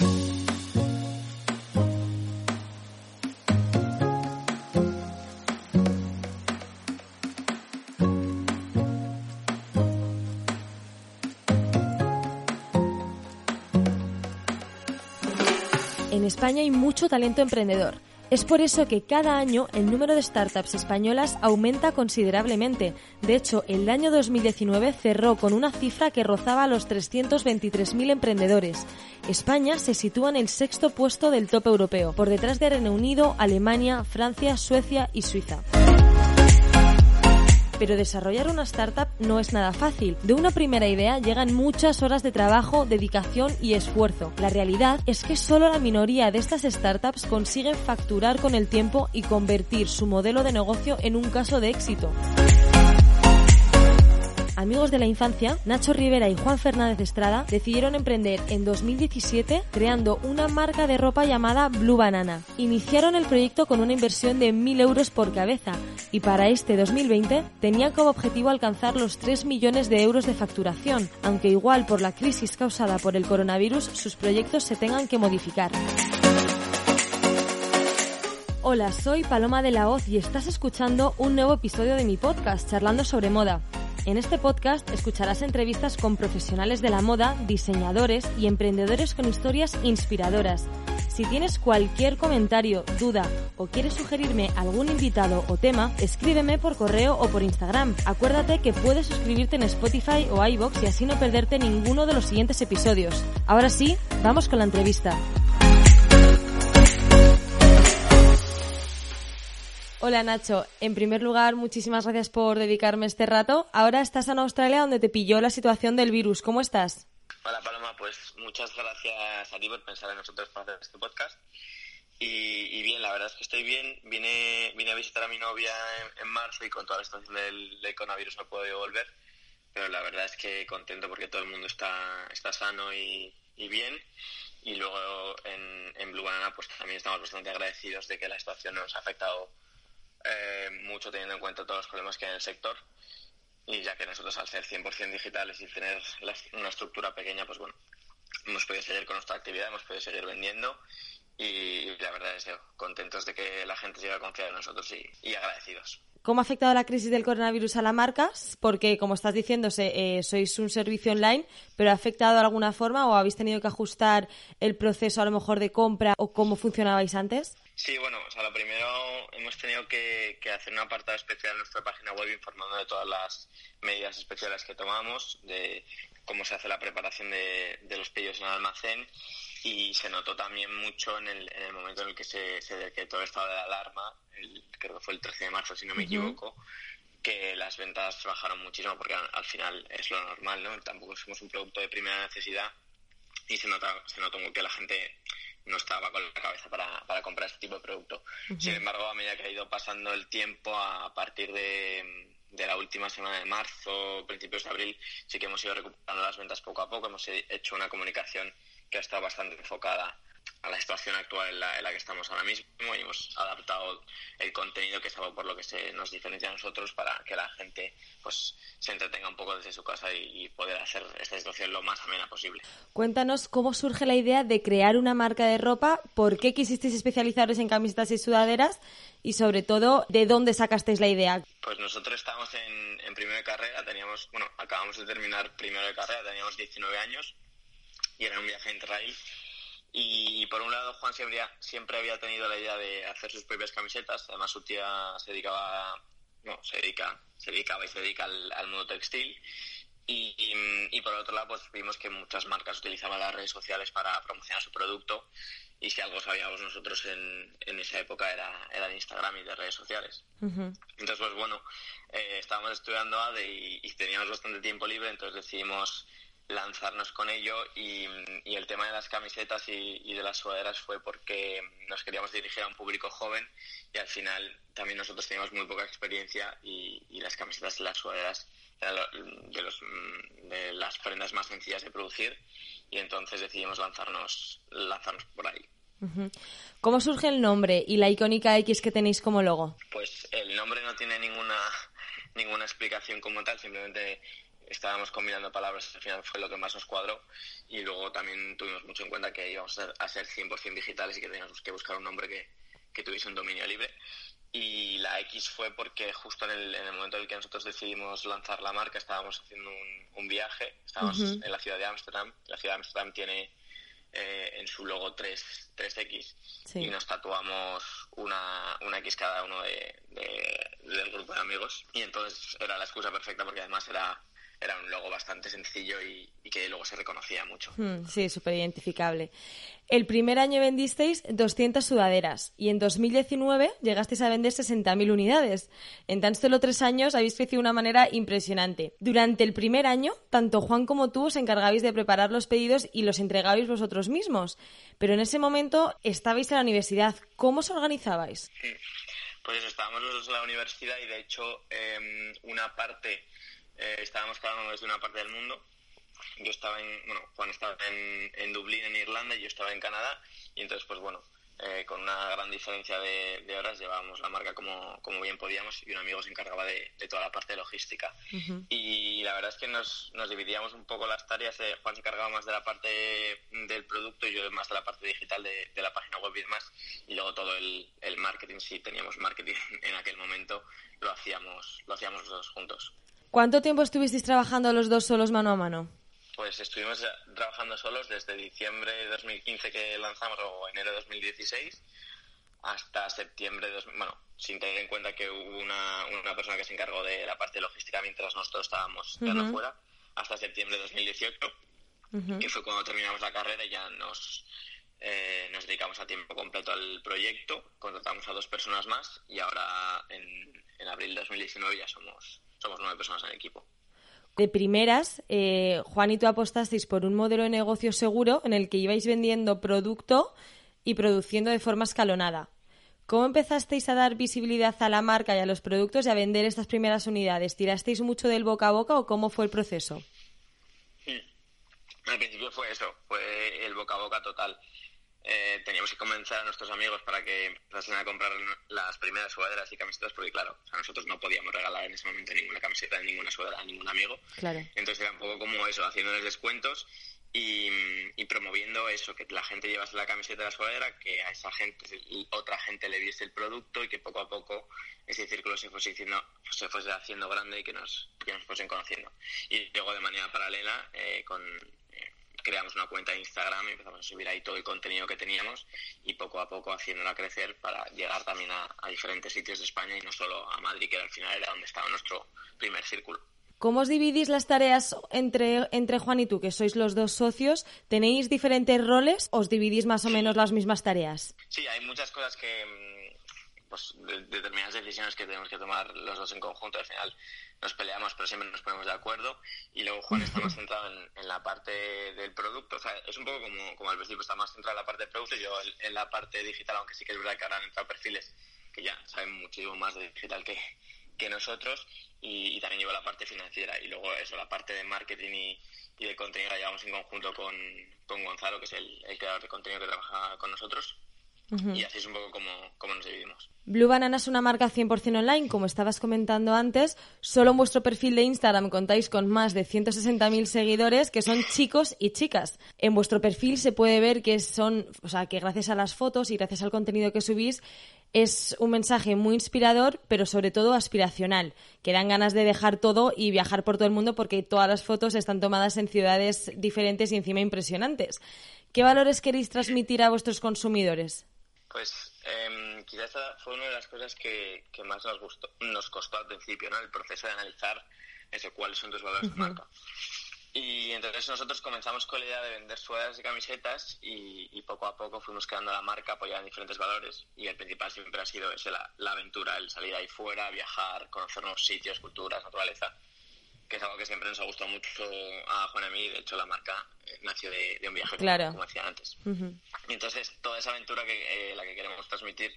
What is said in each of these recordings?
En España hay mucho talento emprendedor. Es por eso que cada año el número de startups españolas aumenta considerablemente. De hecho, el año 2019 cerró con una cifra que rozaba los 323.000 emprendedores. España se sitúa en el sexto puesto del top europeo, por detrás de Reino Unido, Alemania, Francia, Suecia y Suiza pero desarrollar una startup no es nada fácil. De una primera idea llegan muchas horas de trabajo, dedicación y esfuerzo. La realidad es que solo la minoría de estas startups consiguen facturar con el tiempo y convertir su modelo de negocio en un caso de éxito amigos de la infancia, Nacho Rivera y Juan Fernández Estrada decidieron emprender en 2017 creando una marca de ropa llamada Blue Banana. Iniciaron el proyecto con una inversión de 1.000 euros por cabeza y para este 2020 tenían como objetivo alcanzar los 3 millones de euros de facturación, aunque igual por la crisis causada por el coronavirus sus proyectos se tengan que modificar. Hola, soy Paloma de la Hoz y estás escuchando un nuevo episodio de mi podcast Charlando sobre Moda. En este podcast escucharás entrevistas con profesionales de la moda, diseñadores y emprendedores con historias inspiradoras. Si tienes cualquier comentario, duda o quieres sugerirme algún invitado o tema, escríbeme por correo o por Instagram. Acuérdate que puedes suscribirte en Spotify o iBox y así no perderte ninguno de los siguientes episodios. Ahora sí, vamos con la entrevista. Hola Nacho, en primer lugar muchísimas gracias por dedicarme este rato. Ahora estás en Australia donde te pilló la situación del virus. ¿Cómo estás? Hola Paloma, pues muchas gracias a ti por pensar en nosotros para hacer este podcast. Y, bien, la verdad es que estoy bien. Vine, vine a visitar a mi novia en, marzo y con toda la situación del, coronavirus no puedo volver. Pero la verdad es que contento porque todo el mundo está, está sano y, bien. Y luego en, en Blue Banana pues también estamos bastante agradecidos de que la situación nos ha afectado eh, mucho teniendo en cuenta todos los problemas que hay en el sector. Y ya que nosotros al ser 100% digitales y tener una estructura pequeña, pues bueno, hemos podido seguir con nuestra actividad, hemos podido seguir vendiendo y, la verdad es que contentos de que la gente siga confiando en nosotros y, agradecidos. ¿Cómo ha afectado la crisis del coronavirus a la marca? Porque, como estás diciendo, eh, sois un servicio online, pero ¿ha afectado de alguna forma o habéis tenido que ajustar el proceso a lo mejor de compra o cómo funcionabais antes? Sí, bueno, o sea, lo primero hemos tenido que, hacer un apartado especial en nuestra página web informando de todas las medidas especiales que tomamos, de cómo se hace la preparación de, los pedidos en el almacén y se notó también mucho en el, en el momento en el que se, se decretó el estado de alarma, creo que fue el 13 de marzo si no me equivoco, que las ventas bajaron muchísimo porque al, final es lo normal, ¿no? Tampoco somos un producto de primera necesidad y se, nota, se notó que la gente no estaba con la cabeza para, para comprar este tipo de producto. Sin embargo, a medida que ha ido pasando el tiempo, a partir de, de la última semana de marzo, principios de abril, sí que hemos ido recuperando las ventas poco a poco. Hemos hecho una comunicación que ha estado bastante enfocada a la situación actual en la, que estamos ahora mismo y hemos adaptado el contenido que es algo por lo que se nos diferencia a nosotros para que la gente pues se entretenga un poco desde su casa y, poder hacer esta situación lo más amena posible. Cuéntanos cómo surge la idea de crear una marca de ropa, por qué quisisteis especializaros en camisetas y sudaderas y sobre todo de dónde sacasteis la idea. Pues nosotros estábamos en, en primero de carrera, teníamos, bueno, acabamos de terminar primero de carrera, teníamos 19 años y era un viaje en trail y por un lado, Juan siempre, siempre había tenido la idea de hacer sus propias camisetas. Además, su tía se dedicaba, no, se dedica, se dedicaba y se dedica al, mundo textil. Y, y, por otro lado, pues vimos que muchas marcas utilizaban las redes sociales para promocionar su producto. Y si algo sabíamos nosotros en, en esa época era, era de Instagram y de redes sociales. Entonces, pues bueno, eh, estábamos estudiando ADE y, y teníamos bastante tiempo libre, entonces decidimos lanzarnos con ello y, el tema de las camisetas y, de las sudaderas fue porque nos queríamos dirigir a un público joven y al final también nosotros teníamos muy poca experiencia y, las camisetas y las sudaderas eran de, los, de las prendas más sencillas de producir y entonces decidimos lanzarnos, lanzarnos por ahí. ¿Cómo surge el nombre y la icónica X que tenéis como logo? Pues el nombre no tiene ninguna ninguna explicación como tal, simplemente estábamos combinando palabras, al final fue lo que más nos cuadró y luego también tuvimos mucho en cuenta que íbamos a ser, 100% digitales y que teníamos que buscar un nombre que, que, tuviese un dominio libre. Y la X fue porque justo en el, en el, momento en el que nosotros decidimos lanzar la marca estábamos haciendo un, un viaje, estábamos en la ciudad de Ámsterdam, la ciudad de Ámsterdam tiene eh, en su logo 3, 3X y nos tatuamos una, una X cada uno de, del grupo de amigos. Y entonces era la excusa perfecta porque además era era un logo bastante sencillo y, que luego se reconocía mucho. Hmm, sí, súper identificable. El primer año vendisteis 200 sudaderas y en 2019 llegasteis a vender 60.000 unidades. En tan solo tres años habéis crecido de una manera impresionante. Durante el primer año, tanto Juan como tú os encargabais de preparar los pedidos y los entregabais vosotros mismos. Pero en ese momento estabais en la universidad. ¿Cómo os organizabais? Pues estábamos los dos en la universidad y de hecho em, una parte eh, estábamos cada uno desde una parte del mundo. Yo estaba en, bueno, Juan estaba en, en Dublín, en Irlanda, y yo estaba en Canadá, y entonces, pues bueno, eh, con una gran diferencia de, horas llevábamos la marca como, como, bien podíamos y un amigo se encargaba de, toda la parte de logística. Y la verdad es que nos, nos dividíamos un poco las tareas. Eh, Juan se encargaba más de la parte del producto y yo más de la parte digital de, la página web y demás. Y luego todo el, el marketing, si teníamos marketing en aquel momento, lo hacíamos, lo hacíamos los dos juntos. ¿Cuánto tiempo estuvisteis trabajando los dos solos mano a mano? Pues estuvimos trabajando solos desde diciembre de 2015 que lanzamos o enero de 2016 hasta septiembre de... Bueno, sin tener en cuenta que hubo una, una persona que se encargó de la parte logística mientras nosotros estábamos uh fuera, hasta septiembre de 2018, que fue cuando terminamos la carrera y ya nos, eh, nos dedicamos a tiempo completo al proyecto, contratamos a dos personas más y ahora en, en abril de 2019 ya somos somos nueve personas en el equipo. De primeras, eh, Juan y tú apostasteis por un modelo de negocio seguro en el que ibais vendiendo producto y produciendo de forma escalonada. ¿Cómo empezasteis a dar visibilidad a la marca y a los productos y a vender estas primeras unidades? ¿Tirasteis mucho del boca a boca o cómo fue el proceso? Al principio fue eso, fue el boca a boca total. Eh, teníamos que convencer a nuestros amigos para que empezasen a comprar las primeras sudaderas y camisetas, porque claro, nosotros no podíamos regalar en ese momento ninguna camiseta, ninguna sudadera a ningún amigo. Entonces era un poco como eso, haciéndoles descuentos y, promoviendo eso, que la gente llevase la camiseta de la sudadera, que a esa gente, otra gente le viese el producto y que poco a poco ese círculo se fuese haciendo, se fuese haciendo grande y que nos, que nos fuesen conociendo. Y luego de manera paralela, eh, con creamos una cuenta de Instagram y empezamos a subir ahí todo el contenido que teníamos y poco a poco haciéndola crecer para llegar también a, diferentes sitios de España y no solo a Madrid, que al final era donde estaba nuestro primer círculo. ¿Cómo os dividís las tareas entre, entre Juan y tú, que sois los dos socios? ¿Tenéis diferentes roles? ¿Os dividís más o menos las mismas tareas? Sí, hay muchas cosas que, pues, determinadas decisiones que tenemos que tomar los dos en conjunto. Al final nos peleamos, pero siempre nos ponemos de acuerdo. Y luego Juan está más centrado en, la parte del producto. O sea, es un poco como, como al principio, está más centrado en la parte del producto y yo en, la parte digital, aunque sí que es verdad que ahora han entrado perfiles que ya saben muchísimo más de digital que, que nosotros. Y, también llevo la parte financiera. Y luego eso, la parte de marketing y, y de contenido la llevamos en conjunto con, con Gonzalo, que es el, el creador de contenido que trabaja con nosotros. Y así es un poco como, como, nos dividimos. Blue Banana es una marca 100% online, como estabas comentando antes. Solo en vuestro perfil de Instagram contáis con más de 160.000 seguidores que son chicos y chicas. En vuestro perfil se puede ver que son, o sea, que gracias a las fotos y gracias al contenido que subís es un mensaje muy inspirador, pero sobre todo aspiracional, que dan ganas de dejar todo y viajar por todo el mundo porque todas las fotos están tomadas en ciudades diferentes y encima impresionantes. ¿Qué valores queréis transmitir a vuestros consumidores? Pues eh, quizás fue una de las cosas que, más nos, gustó, nos costó al principio, ¿no? El proceso de analizar eso, cuáles son tus valores de marca. Y entonces nosotros comenzamos con la idea de vender sudaderas y camisetas y, poco a poco fuimos creando la marca apoyada en diferentes valores y el principal siempre ha sido ese, la, aventura, el salir ahí fuera, viajar, conocer nuevos sitios, culturas, naturaleza que es algo que siempre nos ha gustado mucho a Juan y a mí. De hecho, la marca eh, nació de, un viaje, como, decía antes. Y entonces, toda esa aventura que eh, la que queremos transmitir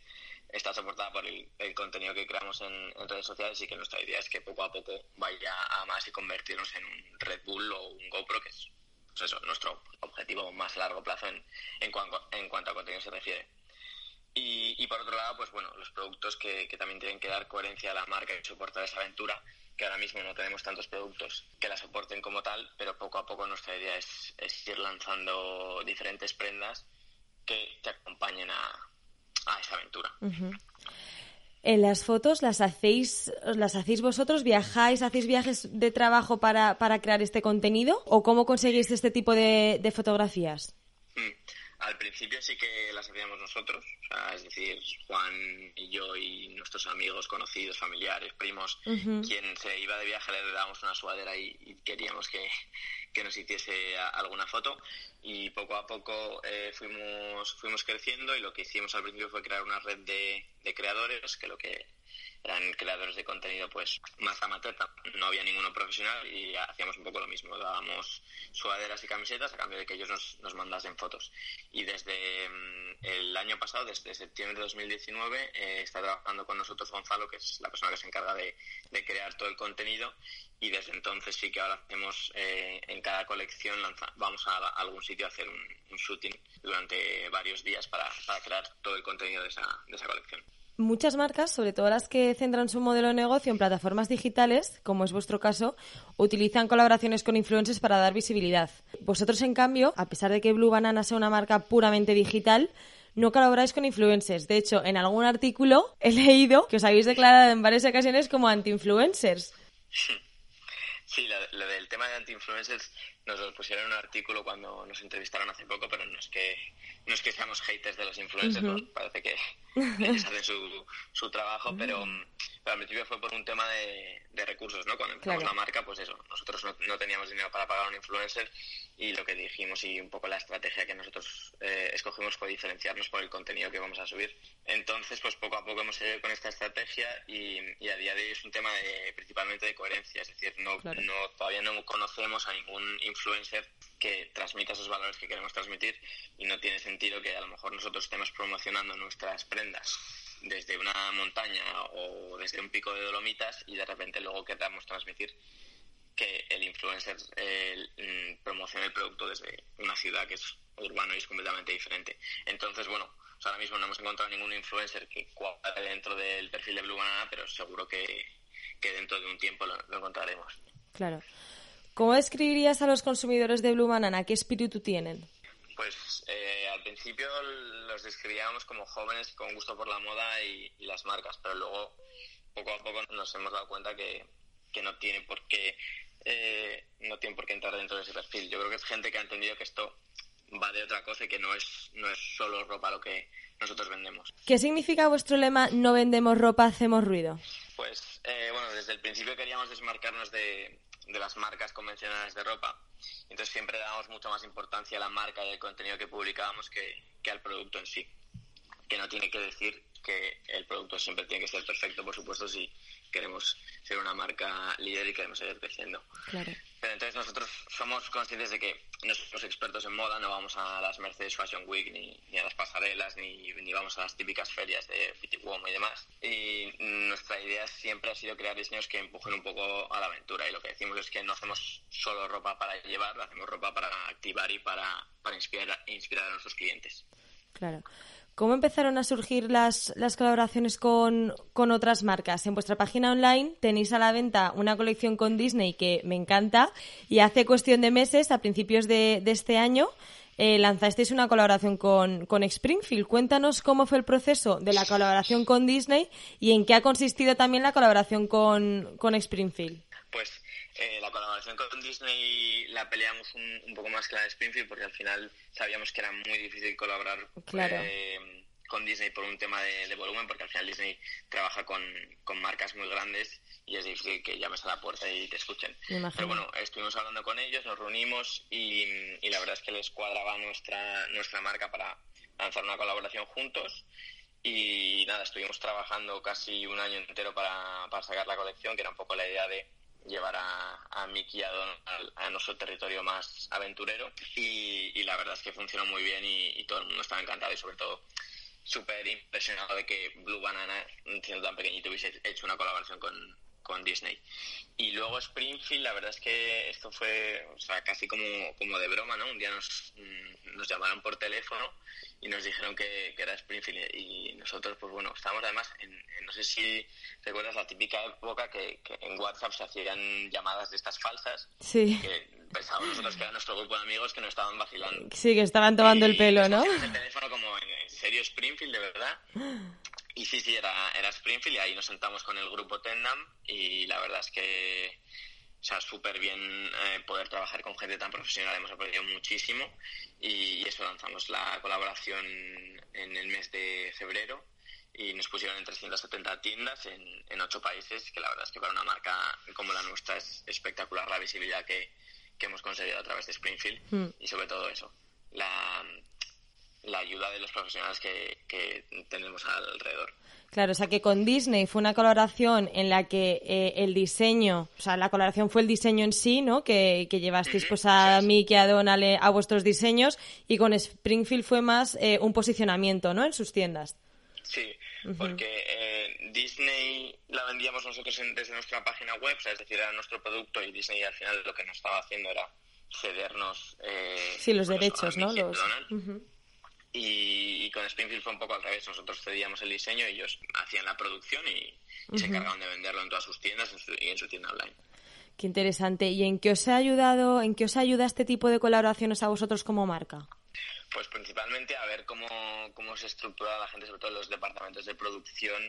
está soportada por el, contenido que creamos en, redes sociales y que nuestra idea es que poco a poco vaya a más y convertirnos en un Red Bull o un GoPro, que es pues eso, nuestro objetivo más a largo plazo en, en, cuanto, en cuanto a contenido se refiere. Y, y, por otro lado, pues bueno, los productos que, que, también tienen que dar coherencia a la marca y soportar esa aventura, que ahora mismo no tenemos tantos productos que la soporten como tal, pero poco a poco nuestra idea es, es ir lanzando diferentes prendas que te acompañen a, a esa aventura. En las fotos las hacéis, las hacéis vosotros, viajáis, hacéis viajes de trabajo para, para crear este contenido o cómo conseguís este tipo de, de fotografías? Mm. Al principio sí que las hacíamos nosotros, es decir, Juan y yo y nuestros amigos, conocidos, familiares, primos, quien se iba de viaje le dábamos una suadera y, queríamos que, nos hiciese alguna foto. Y poco a poco eh, fuimos, fuimos creciendo y lo que hicimos al principio fue crear una red de, de creadores que lo que eran creadores de contenido pues más amateur, no había ninguno profesional y hacíamos un poco lo mismo, dábamos sudaderas y camisetas a cambio de que ellos nos, nos mandasen fotos. Y desde mm, el año pasado, desde septiembre de 2019, eh, está trabajando con nosotros Gonzalo, que es la persona que se encarga de, crear todo el contenido y desde entonces sí que ahora hacemos eh, en cada colección, vamos a, algún sitio a hacer un, shooting durante varios días para, para crear todo el contenido de esa, de esa colección. Muchas marcas, sobre todo las que centran su modelo de negocio en plataformas digitales, como es vuestro caso, utilizan colaboraciones con influencers para dar visibilidad. Vosotros, en cambio, a pesar de que Blue Banana sea una marca puramente digital, no colaboráis con influencers. De hecho, en algún artículo he leído que os habéis declarado en varias ocasiones como anti-influencers. Sí, lo, del tema de anti-influencers nos pusieron en un artículo cuando nos entrevistaron hace poco, pero no es que no es que seamos haters de los influencers, parece que ellos hacen su, su trabajo, pero, pero, al principio fue por un tema de, de recursos, ¿no? Cuando empezamos la marca, pues eso, nosotros no, no, teníamos dinero para pagar a un influencer y lo que dijimos y un poco la estrategia que nosotros eh, escogimos fue diferenciarnos por el contenido que vamos a subir. Entonces, pues poco a poco hemos seguido con esta estrategia y, y a día de un tema de, principalmente de coherencia, es decir, no, no todavía no conocemos a ningún influencer que transmita esos valores que queremos transmitir y no tiene sentido que a lo mejor nosotros estemos promocionando nuestras prendas desde una montaña o desde un pico de dolomitas y de repente luego queramos transmitir que el influencer mm, promocione el producto desde una ciudad que es urbano y es completamente diferente. Entonces, bueno, ahora mismo no hemos encontrado ningún influencer que cuadre dentro del perfil de Blue Banana, pero seguro que, dentro de un tiempo lo, lo encontraremos. Claro. ¿Cómo describirías a los consumidores de Blue Banana? ¿Qué espíritu tienen? Pues eh, al principio los describíamos como jóvenes con gusto por la moda y, las marcas, pero luego poco a poco nos hemos dado cuenta que, no tiene por qué eh, no tiene por qué entrar dentro de ese perfil. Yo creo que es gente que ha entendido que esto va de otra cosa y que no es no es solo ropa lo que nosotros vendemos. ¿Qué significa vuestro lema no vendemos ropa, hacemos ruido? Pues eh, bueno, desde el principio queríamos desmarcarnos de, de las marcas convencionales de ropa. Entonces siempre damos mucha más importancia a la marca y al contenido que publicábamos que, que al producto en sí. Que no tiene que decir que el producto siempre tiene que ser perfecto, por supuesto, si queremos ser una marca líder y queremos seguir creciendo. Claro. Pero entonces nosotros somos conscientes de que no somos expertos en moda, no vamos a las Mercedes Fashion Week, ni, ni a las pasarelas, ni, ni, vamos a las típicas ferias de Fitty Woman y demás. Y nuestra idea siempre ha sido crear diseños que empujen un poco a la aventura. Y lo que decimos es que no hacemos solo ropa para llevar, hacemos ropa para activar y para, para inspirar, inspirar a nuestros clientes. Claro. ¿Cómo empezaron a surgir las, las colaboraciones con, otras marcas? En vuestra página online tenéis a la venta una colección con Disney que me encanta y hace cuestión de meses, a principios de, este año, eh, lanzasteis una colaboración con, con Springfield. Cuéntanos cómo fue el proceso de la colaboración con Disney y en qué ha consistido también la colaboración con, con Springfield. Pues eh, la colaboración con Disney la peleamos un, poco más que la de Springfield porque al final sabíamos que era muy difícil colaborar eh, con Disney por un tema de, volumen porque al final Disney trabaja con, marcas muy grandes y es difícil que llames a la puerta y te escuchen. Pero bueno, estuvimos hablando con ellos, nos reunimos y, la verdad es que les cuadraba nuestra, nuestra marca para lanzar una colaboración juntos. Y nada, estuvimos trabajando casi un año entero para, para sacar la colección, que era un poco la idea de llevar a, a Mickey y a Don a, nuestro territorio más aventurero. Y, la verdad es que funcionó muy bien y, todo el mundo estaba encantado y sobre todo súper impresionado de que Blue Banana, siendo tan pequeñito, hubiese hecho una colaboración con, con Disney. Y luego Springfield, la verdad es que esto fue o sea, casi como, como de broma, ¿no? Un día nos, mm, nos llamaron por teléfono y nos dijeron que, era Springfield y nosotros, pues bueno, estábamos además en, no sé si recuerdas la típica época que, en WhatsApp se hacían llamadas de estas falsas. Sí. Que pensábamos nosotros que era nuestro grupo de amigos que nos estaban vacilando. Sí, que estaban tomando el pelo, ¿no? el teléfono como, ¿en serio Springfield, de verdad? Y sí, sí, era, era Springfield y ahí nos sentamos con el grupo Tennam y la verdad es que, o sea, súper bien eh, poder trabajar con gente tan profesional, hemos aprendido muchísimo y, eso lanzamos la colaboración en el mes de febrero y nos pusieron en 370 tiendas en, en 8 países, que la verdad es que para una marca como la nuestra es espectacular la visibilidad que, que hemos conseguido a través de Springfield hmm. y sobre todo eso, la, la ayuda de los profesionales que, que tenemos alrededor. Claro, o sea que con Disney fue una colaboración en la que eh, el diseño, o sea, la colaboración fue el diseño en sí, ¿no? Que, que llevasteis pues a Mickey, a Donald, eh, a vuestros diseños, y con Springfield fue más eh, un posicionamiento, ¿no? En sus tiendas. Sí, porque Disney la vendíamos nosotros desde nuestra página web, es decir, era nuestro producto y Disney al final lo que nos estaba haciendo era cedernos... sí, los derechos, ¿no? Los... Y, con Springfield fue un poco al revés. Nosotros cedíamos el diseño, ellos hacían la producción y, se encargaban de venderlo en todas sus tiendas y en su tienda online. Qué interesante. ¿Y en qué os ha ayudado, en qué os ayuda este tipo de colaboraciones a vosotros como marca? Pues principalmente a ver cómo, cómo se estructura la gente, sobre todo los departamentos de producción,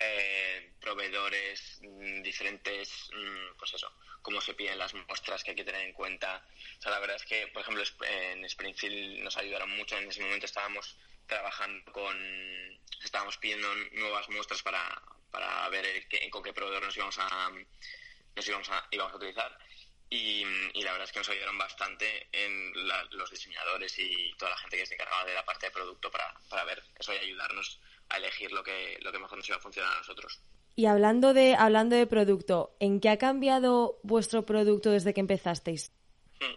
eh, proveedores, mm, diferentes, mm, pues eso, cómo se piden las muestras que hay que tener en cuenta. O sea, la verdad es que, por ejemplo, en Springfield nos ayudaron mucho. En ese momento estábamos trabajando con, estábamos pidiendo nuevas muestras para, para ver con qué proveedor nos íbamos a, nos íbamos a, íbamos a utilizar. Y, la verdad es que nos ayudaron bastante en los diseñadores y toda la gente que se encargaba de la parte de producto para, para ver eso y ayudarnos a elegir lo que, lo que mejor nos iba a funcionar a nosotros. Y hablando de, hablando de producto, ¿en qué ha cambiado vuestro producto desde que empezasteis? Hmm.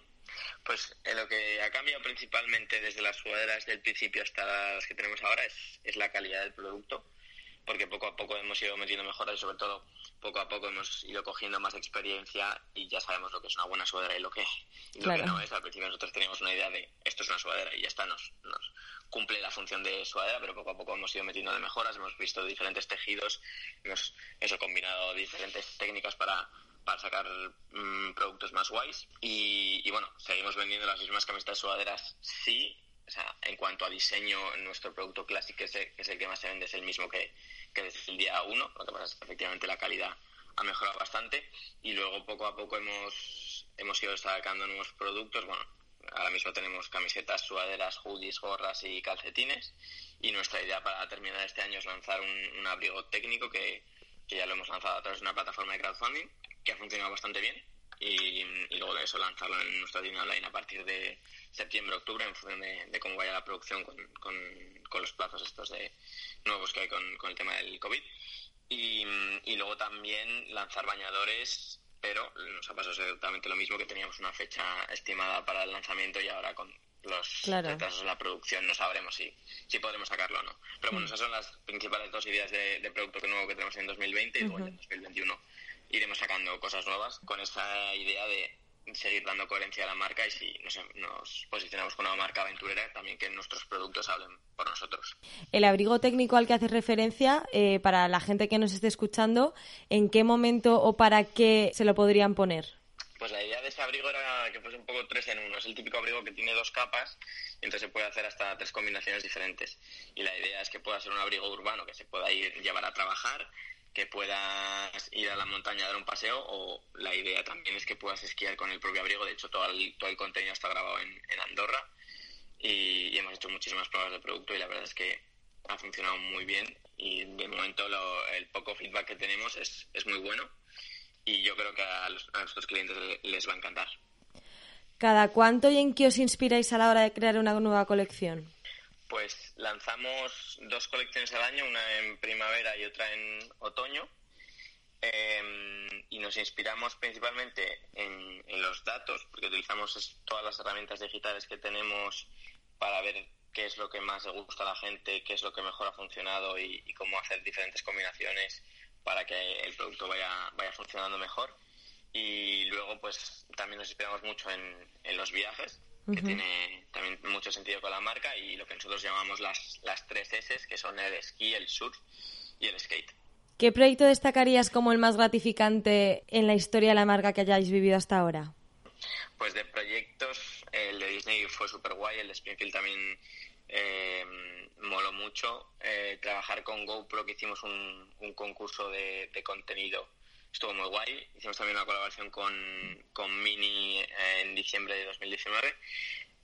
Pues en lo que ha cambiado principalmente desde las sudaderas del principio hasta las que tenemos ahora es, es la calidad del producto, porque poco a poco hemos ido metiendo mejoras y sobre todo poco a poco hemos ido cogiendo más experiencia y ya sabemos lo que es una buena sudadera y lo que, no es. Al principio nosotros teníamos una idea de esto es una sudadera y ya está, nos, nos cumple la función de sudadera, pero poco a poco hemos ido metiendo de mejoras, hemos visto diferentes tejidos, hemos eso combinado diferentes técnicas para, para sacar mm, productos más guays y, bueno, seguimos vendiendo las mismas camisetas sudaderas, sí, o sea, en cuanto a diseño, nuestro producto clásico, que es el, que, es el que más se vende, es el mismo que, que desde el día uno. Lo que pasa es que efectivamente la calidad ha mejorado bastante y luego poco a poco hemos, hemos ido sacando nuevos productos. Bueno, ahora mismo tenemos camisetas, sudaderas, hoodies, gorras y calcetines y nuestra idea para terminar este año es lanzar un, abrigo técnico que, que ya lo hemos lanzado a través de una plataforma de crowdfunding que ha funcionado bastante bien y, luego de eso lanzarlo en nuestra tienda online a partir de septiembre, octubre, en función de, cómo vaya la producción con, con, los plazos estos de nuevos que hay con, el tema del COVID. Y, y, luego también lanzar bañadores, pero nos ha pasado exactamente lo mismo, que teníamos una fecha estimada para el lanzamiento y ahora con los retrasos en la producción no sabremos si, si podremos sacarlo o no. Pero bueno, mm. esas son las principales dos ideas de, de producto nuevo que tenemos en 2020 y luego en 2021 iremos sacando cosas nuevas con esa idea de seguir dando coherencia a la marca y si nos, posicionamos con una marca aventurera, también que nuestros productos hablen por nosotros. El abrigo técnico al que haces referencia, eh, para la gente que nos esté escuchando, ¿en qué momento o para qué se lo podrían poner? Pues la idea de ese abrigo era que fuese un poco tres en uno. Es el típico abrigo que tiene dos capas, y entonces se puede hacer hasta tres combinaciones diferentes. Y la idea es que pueda ser un abrigo urbano que se pueda ir llevar a trabajar, que puedas ir a la montaña a dar un paseo o la idea también es que puedas esquiar con el propio abrigo. De hecho, todo el, todo el contenido está grabado en, Andorra y, hemos hecho muchísimas pruebas de producto y la verdad es que ha funcionado muy bien y de momento el poco feedback que tenemos es, es muy bueno y yo creo que a, a nuestros clientes les va a encantar. ¿Cada cuánto y en qué os inspiráis a la hora de crear una nueva colección? Pues lanzamos dos colecciones al año, una en primavera y otra en otoño. Em, y nos inspiramos principalmente en, los datos, porque utilizamos todas las herramientas digitales que tenemos para ver qué es lo que más le gusta a la gente, qué es lo que mejor ha funcionado y, cómo hacer diferentes combinaciones para que el producto vaya, vaya funcionando mejor. Y luego, pues también nos inspiramos mucho en, en los viajes, que tiene también mucho sentido con la marca, y lo que nosotros llamamos las, las tres S, que son el esquí, el surf y el skate. ¿Qué proyecto destacarías como el más gratificante en la historia de la marca que hayáis vivido hasta ahora? Pues de proyectos, el de Disney fue súper guay, el de Springfield también eh, moló mucho. Eh, trabajar con GoPro, que hicimos un, concurso de, contenido, estuvo muy guay. Hicimos también una colaboración con, con Mini en diciembre de 2019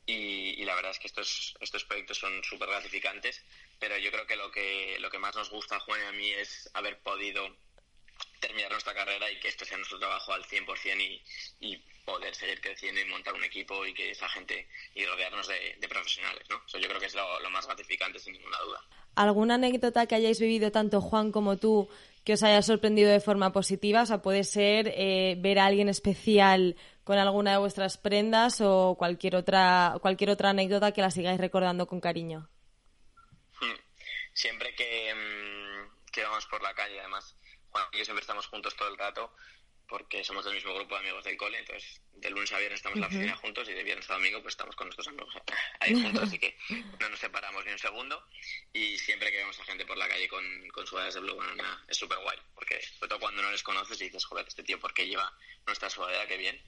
y, la verdad es que estos, estos proyectos son súper gratificantes, pero yo creo que lo, que lo que más nos gusta, Juan, y a mí es haber podido terminar nuestra carrera y que esto sea nuestro trabajo al 100% y, y poder seguir creciendo y montar un equipo y que esa gente y rodearnos de, profesionales, ¿no? Eso yo creo que es lo, lo, más gratificante sin ninguna duda. ¿Alguna anécdota que hayáis vivido tanto Juan como tú que os haya sorprendido de forma positiva? O sea, puede ser eh, ver a alguien especial con alguna de vuestras prendas o cualquier otra, cualquier otra anécdota que la sigáis recordando con cariño. Siempre que, mm, que vamos por la calle, además, Juan y yo siempre estamos juntos todo el rato porque somos del mismo grupo de amigos del cole, entonces de lunes a viernes estamos en la oficina juntos y de viernes a domingo pues estamos con nuestros amigos ahí juntos, así que no nos separamos ni un segundo y siempre que vemos a gente por la calle con, con sudaderas de Blue Banana es súper guay, porque sobre todo cuando no les conoces y dices, joder, este tío, ¿por qué lleva nuestra sudadera? Qué bien.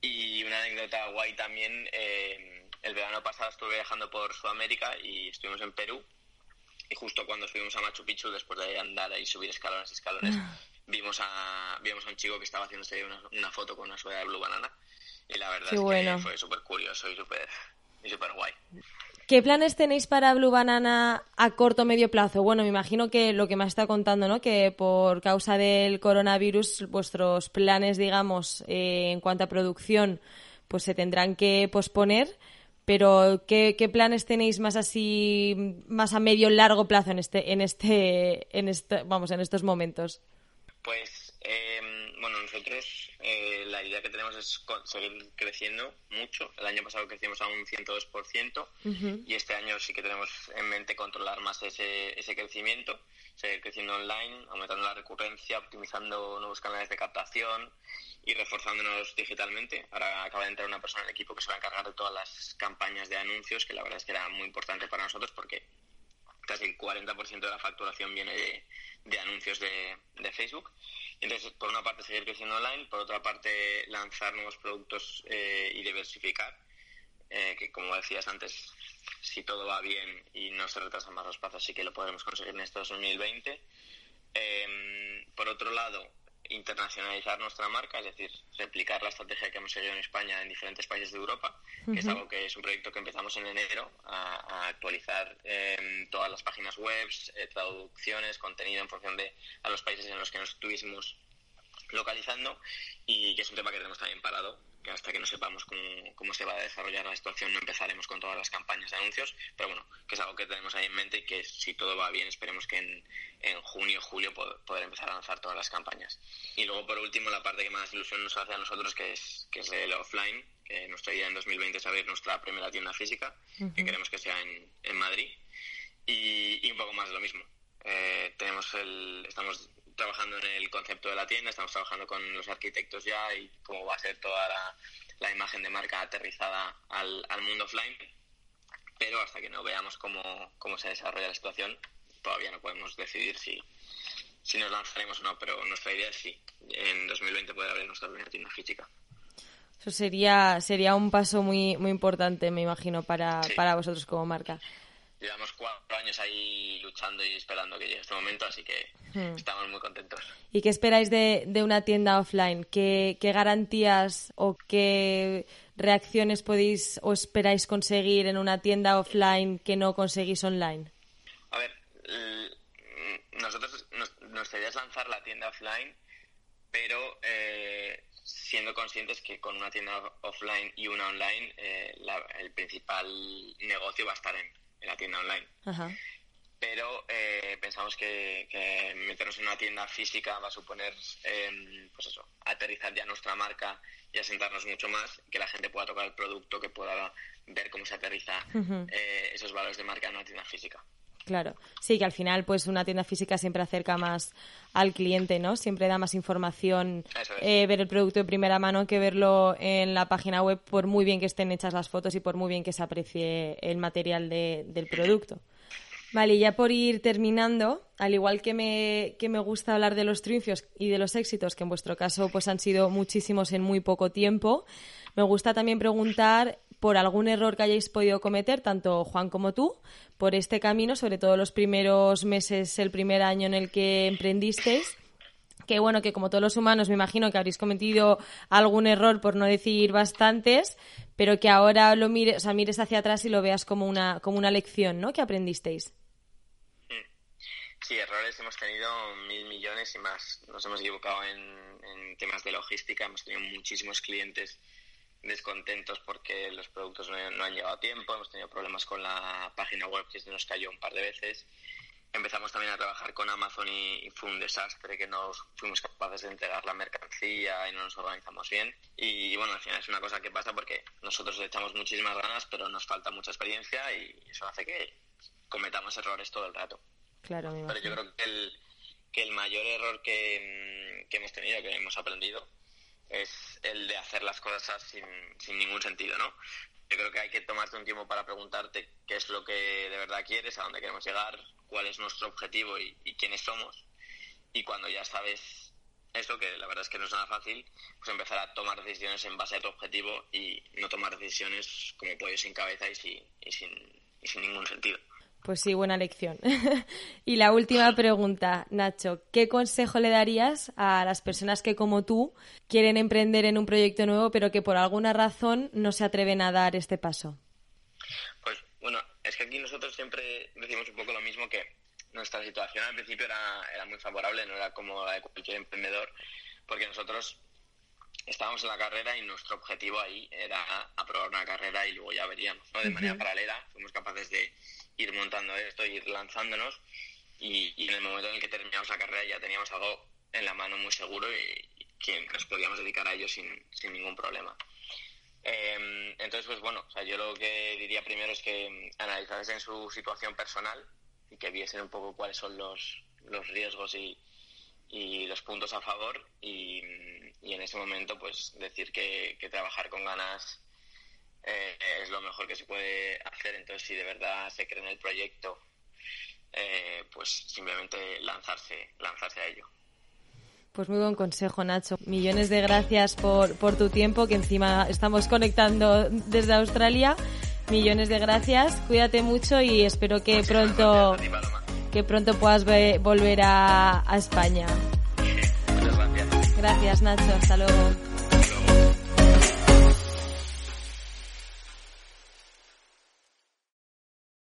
Y una anécdota guay también, eh, el verano pasado estuve viajando por Sudamérica y estuvimos en Perú y justo cuando subimos a Machu Picchu, después de andar y subir escalones y escalones, vimos a, vimos a un chico que estaba haciéndose una, una foto con una suela de Blue Banana y la verdad es que fue súper curioso y súper y super guay. ¿Qué planes tenéis para Blue Banana a corto o medio plazo? Bueno, me imagino que lo que me está contando, ¿no? Que por causa del coronavirus vuestros planes, digamos, eh, en cuanto a producción, pues se tendrán que posponer. Pero ¿qué, ¿qué, planes tenéis más así, más a medio largo plazo en este, en este, en este, vamos, en estos momentos? Pues, em, bueno, nosotros eh, la idea que tenemos es seguir creciendo mucho. El año pasado crecimos a un 102% y este año sí que tenemos en mente controlar más ese, ese crecimiento, seguir creciendo online, aumentando la recurrencia, optimizando nuevos canales de captación y reforzándonos digitalmente. Ahora acaba de entrar una persona en el equipo que se va a encargar de todas las campañas de anuncios, que la verdad es que era muy importante para nosotros porque casi el 40% de la facturación viene de, anuncios de, Facebook. Entonces, por una parte, seguir creciendo online, por otra parte, lanzar nuevos productos eh, y diversificar, eh, que como decías antes, si todo va bien y no se retrasan más los plazos, sí que lo podremos conseguir en este 2020. Eh, por otro lado, internacionalizar nuestra marca, es decir, replicar la estrategia que hemos seguido en España en diferentes países de Europa, que es algo que es un proyecto que empezamos en enero a, actualizar em, todas las páginas web, eh, traducciones, contenido en función de a los países en los que nos estuviésemos localizando y que es un tema que tenemos también parado que hasta que no sepamos cómo, se va a desarrollar la situación no empezaremos con todas las campañas de anuncios, pero bueno, que es algo que tenemos ahí en mente y que si todo va bien esperemos que en, en junio julio poder, empezar a lanzar todas las campañas. Y luego por último la parte que más ilusión nos hace a nosotros que es, que es el offline, que nuestra idea en 2020 es abrir nuestra primera tienda física, que queremos que sea en, en Madrid, y, un poco más de lo mismo. Eh, tenemos el, estamos trabajando en el concepto de la tienda, estamos trabajando con los arquitectos ya y cómo va a ser toda la, imagen de marca aterrizada al, mundo offline. Pero hasta que no veamos cómo, cómo se desarrolla la situación, todavía no podemos decidir si, si nos lanzaremos o no, pero nuestra idea es sí, en 2020 poder abrir nuestra primera tienda física. Eso sería, sería un paso muy, muy importante, me imagino, para, para vosotros como marca llevamos cuatro años ahí luchando y esperando que llegue este momento, así que hmm. estamos muy contentos. ¿Y qué esperáis de, de una tienda offline? ¿Qué, ¿Qué, garantías o qué reacciones podéis o esperáis conseguir en una tienda offline que no conseguís online? A ver, nosotros, nuestra idea es lanzar la tienda offline, pero eh, siendo conscientes que con una tienda offline y una online, eh, el principal negocio va a estar en, en la tienda online. pero eh, pensamos que, meternos en una tienda física va a suponer, em, pues eso, aterrizar ya nuestra marca y asentarnos mucho más, que la gente pueda tocar el producto, que pueda ver cómo se aterriza eh, esos valores de marca en una tienda física. Claro, sí, que al final pues una tienda física siempre acerca más al cliente, ¿no? Siempre da más información eh, ver el producto de primera mano que verlo en la página web por muy bien que estén hechas las fotos y por muy bien que se aprecie el material del producto. Vale, ya por ir terminando, al igual que me, que me gusta hablar de los triunfos y de los éxitos, que en vuestro caso pues han sido muchísimos en muy poco tiempo, me gusta también preguntar por algún error que hayáis podido cometer, tanto Juan como tú, por este camino, sobre todo los primeros meses, el primer año en el que emprendisteis que bueno, que como todos los humanos me imagino que habréis cometido algún error, por no decir bastantes, pero que ahora lo mires, o sea, mires hacia atrás y lo veas como una, como una lección, ¿no? Que aprendisteis. Sí, errores hemos tenido mil millones y más. Nos hemos equivocado en, en temas de logística, hemos tenido muchísimos clientes descontentos porque los productos no, han llegado a tiempo, hemos tenido problemas con la página web que se nos cayó un par de veces. Empezamos también a trabajar con Amazon y, fue un desastre que no fuimos capaces de entregar la mercancía y no nos organizamos bien. Y, bueno, al final es una cosa que pasa porque nosotros le echamos muchísimas ganas, pero nos falta mucha experiencia y eso hace que cometamos errores todo el rato. Claro, Pero yo creo que el, que el mayor error que, que hemos tenido, que hemos aprendido, es el de hacer las cosas sin, sin ningún sentido, ¿no? Yo creo que hay que tomarte un tiempo para preguntarte qué es lo que de verdad quieres, a dónde queremos llegar, cuál es nuestro objetivo y, quiénes somos. Y cuando ya sabes eso, que la verdad es que no es nada fácil, pues empezar a tomar decisiones en base a tu objetivo y no tomar decisiones como pollo sin cabeza y sin, y sin, y sin ningún sentido. Pues sí, buena lección. y la última pregunta, Nacho, ¿qué consejo le darías a las personas que como tú quieren emprender en un proyecto nuevo pero que por alguna razón no se atreven a dar este paso? Pues bueno, es que aquí nosotros siempre decimos un poco lo mismo que nuestra situación al principio era, era muy favorable, no era como la de cualquier emprendedor, porque nosotros estábamos en la carrera y nuestro objetivo ahí era aprobar una carrera y luego ya veríamos, ¿no? De manera paralela fuimos capaces de ir montando esto, ir lanzándonos y, en el momento en el que terminamos la carrera ya teníamos algo en la mano muy seguro y, que nos podíamos dedicar a ello sin, sin ningún problema. Em, entonces, pues bueno, o sea, yo lo que diría primero es que analizasen su situación personal y que viesen un poco cuáles son los, los riesgos y, y los puntos a favor y, y en ese momento pues decir que, que trabajar con ganas eh, es lo mejor que se puede hacer. Entonces, si de verdad se cree en el proyecto, eh, pues simplemente lanzarse, lanzarse a ello. Pues muy buen consejo, Nacho. Millones de gracias por, por tu tiempo, que encima estamos conectando desde Australia. Millones de gracias. Cuídate mucho y espero que pronto que pronto puedas volver a, a España. Muchas gracias. Gracias, Nacho. Hasta luego.